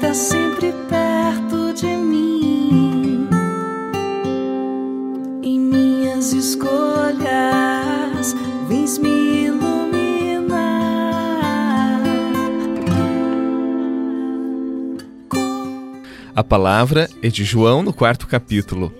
está sempre perto de mim. Em minhas escolhas, vens me iluminar. A palavra é de João no quarto capítulo.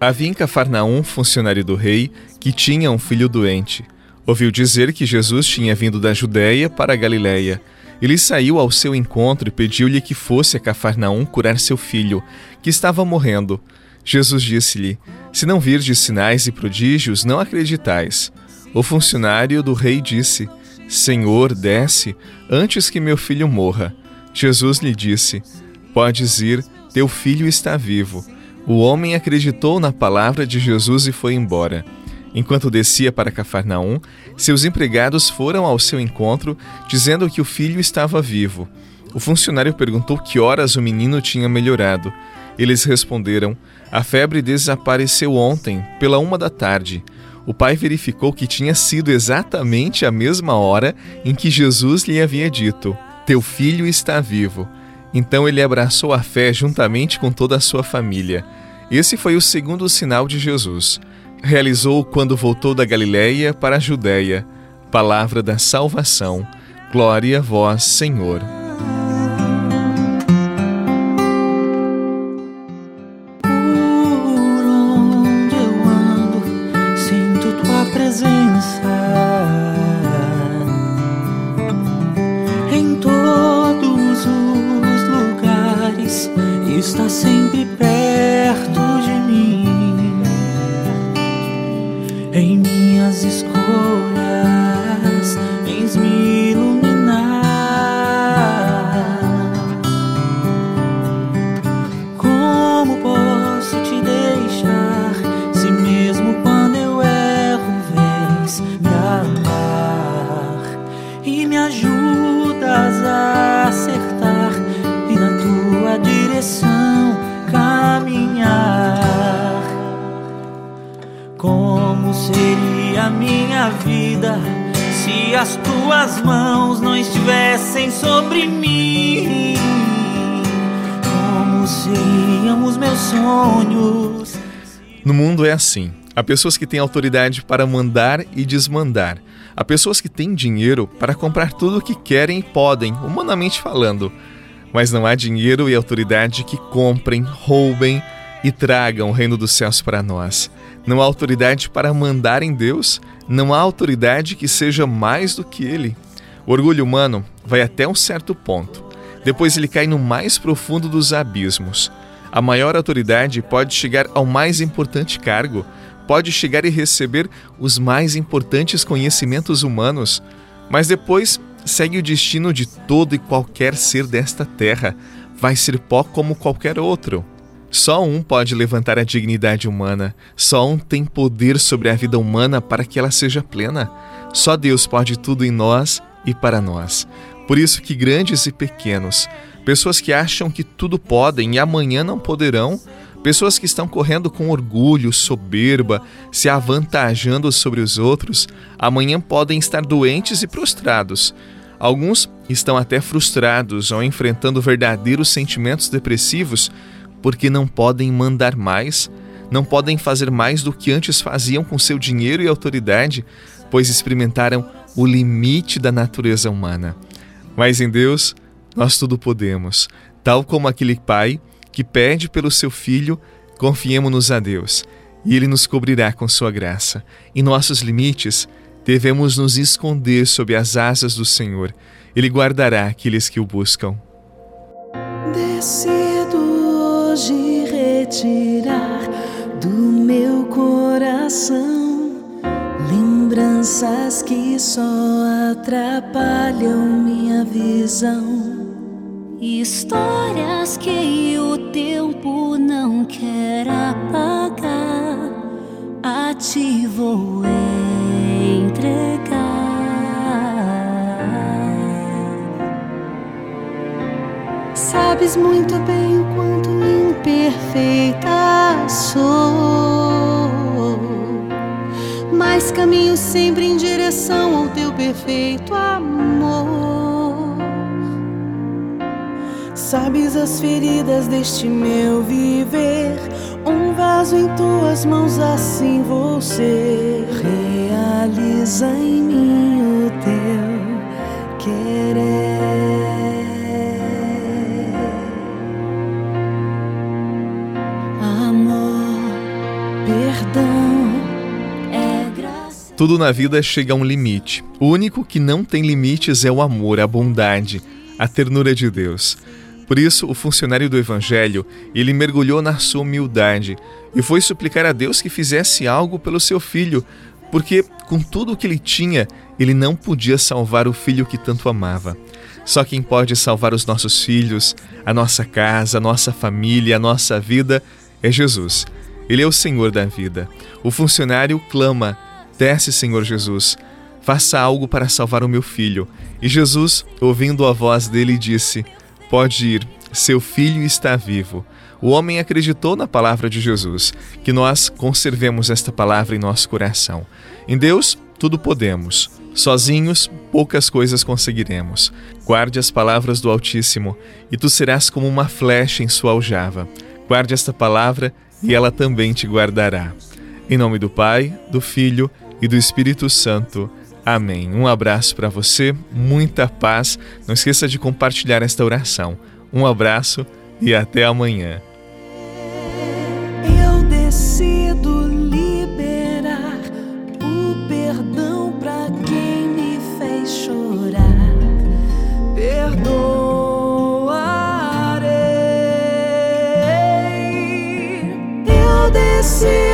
Havia em Cafarnaum funcionário do rei que tinha um filho doente. Ouviu dizer que Jesus tinha vindo da Judéia para a Galiléia. Ele saiu ao seu encontro e pediu-lhe que fosse a Cafarnaum curar seu filho, que estava morrendo. Jesus disse-lhe: Se não virdes sinais e prodígios, não acreditais. O funcionário do rei disse: Senhor, desce, antes que meu filho morra. Jesus lhe disse: Podes ir, teu filho está vivo. O homem acreditou na palavra de Jesus e foi embora. Enquanto descia para Cafarnaum, seus empregados foram ao seu encontro, dizendo que o filho estava vivo. O funcionário perguntou que horas o menino tinha melhorado. Eles responderam: A febre desapareceu ontem, pela uma da tarde. O pai verificou que tinha sido exatamente a mesma hora em que Jesus lhe havia dito: Teu filho está vivo. Então ele abraçou a fé juntamente com toda a sua família. Esse foi o segundo sinal de Jesus realizou quando voltou da Galiléia para a Judéia. Palavra da salvação. Glória a vós, Senhor. Por onde eu em minhas escolhas, vens me iluminar. Como posso te deixar, se mesmo quando eu erro, vens me amar e me ajudas a acertar e na tua direção caminhar. Seria minha vida se as tuas mãos não estivessem sobre mim? Como seriam os meus sonhos? No mundo é assim. Há pessoas que têm autoridade para mandar e desmandar. Há pessoas que têm dinheiro para comprar tudo o que querem e podem, humanamente falando. Mas não há dinheiro e autoridade que comprem, roubem e tragam o reino dos céus para nós. Não há autoridade para mandar em Deus, não há autoridade que seja mais do que Ele. O orgulho humano vai até um certo ponto. Depois ele cai no mais profundo dos abismos. A maior autoridade pode chegar ao mais importante cargo, pode chegar e receber os mais importantes conhecimentos humanos, mas depois segue o destino de todo e qualquer ser desta terra. Vai ser pó como qualquer outro. Só um pode levantar a dignidade humana, só um tem poder sobre a vida humana para que ela seja plena. Só Deus pode tudo em nós e para nós. Por isso que grandes e pequenos, pessoas que acham que tudo podem e amanhã não poderão, pessoas que estão correndo com orgulho, soberba, se avantajando sobre os outros, amanhã podem estar doentes e prostrados. Alguns estão até frustrados ou enfrentando verdadeiros sentimentos depressivos porque não podem mandar mais, não podem fazer mais do que antes faziam com seu dinheiro e autoridade, pois experimentaram o limite da natureza humana. Mas em Deus, nós tudo podemos, tal como aquele pai que pede pelo seu filho, confiemos-nos a Deus, e ele nos cobrirá com sua graça. Em nossos limites, devemos nos esconder sob as asas do Senhor. Ele guardará aqueles que o buscam. Decido hoje retirar do meu coração lembranças que só atrapalham minha visão. Histórias que o tempo não quer apagar, a ti vou entregar. Sabes muito bem o quanto imperfeita sou, mas caminho sempre em direção ao teu perfeito amor. Sabes as feridas deste meu viver. Um vaso em tuas mãos, assim ser. Realiza em mim o teu querer. Tudo na vida chega a um limite. O único que não tem limites é o amor, a bondade, a ternura de Deus. Por isso, o funcionário do evangelho, ele mergulhou na sua humildade e foi suplicar a Deus que fizesse algo pelo seu filho, porque com tudo o que ele tinha, ele não podia salvar o filho que tanto amava. Só quem pode salvar os nossos filhos, a nossa casa, a nossa família, a nossa vida é Jesus. Ele é o Senhor da vida. O funcionário clama: Desce, Senhor Jesus, faça algo para salvar o meu filho. E Jesus, ouvindo a voz dele, disse: Pode ir, seu filho está vivo. O homem acreditou na palavra de Jesus, que nós conservemos esta palavra em nosso coração. Em Deus, tudo podemos. Sozinhos, poucas coisas conseguiremos. Guarde as palavras do Altíssimo, e tu serás como uma flecha em sua aljava. Guarde esta palavra, e ela também te guardará. Em nome do Pai, do Filho e do Espírito Santo. Amém. Um abraço para você, muita paz. Não esqueça de compartilhar esta oração. Um abraço e até amanhã. Eu decido liberar o perdão pra quem me fez chorar. Perdoarei. Eu decido.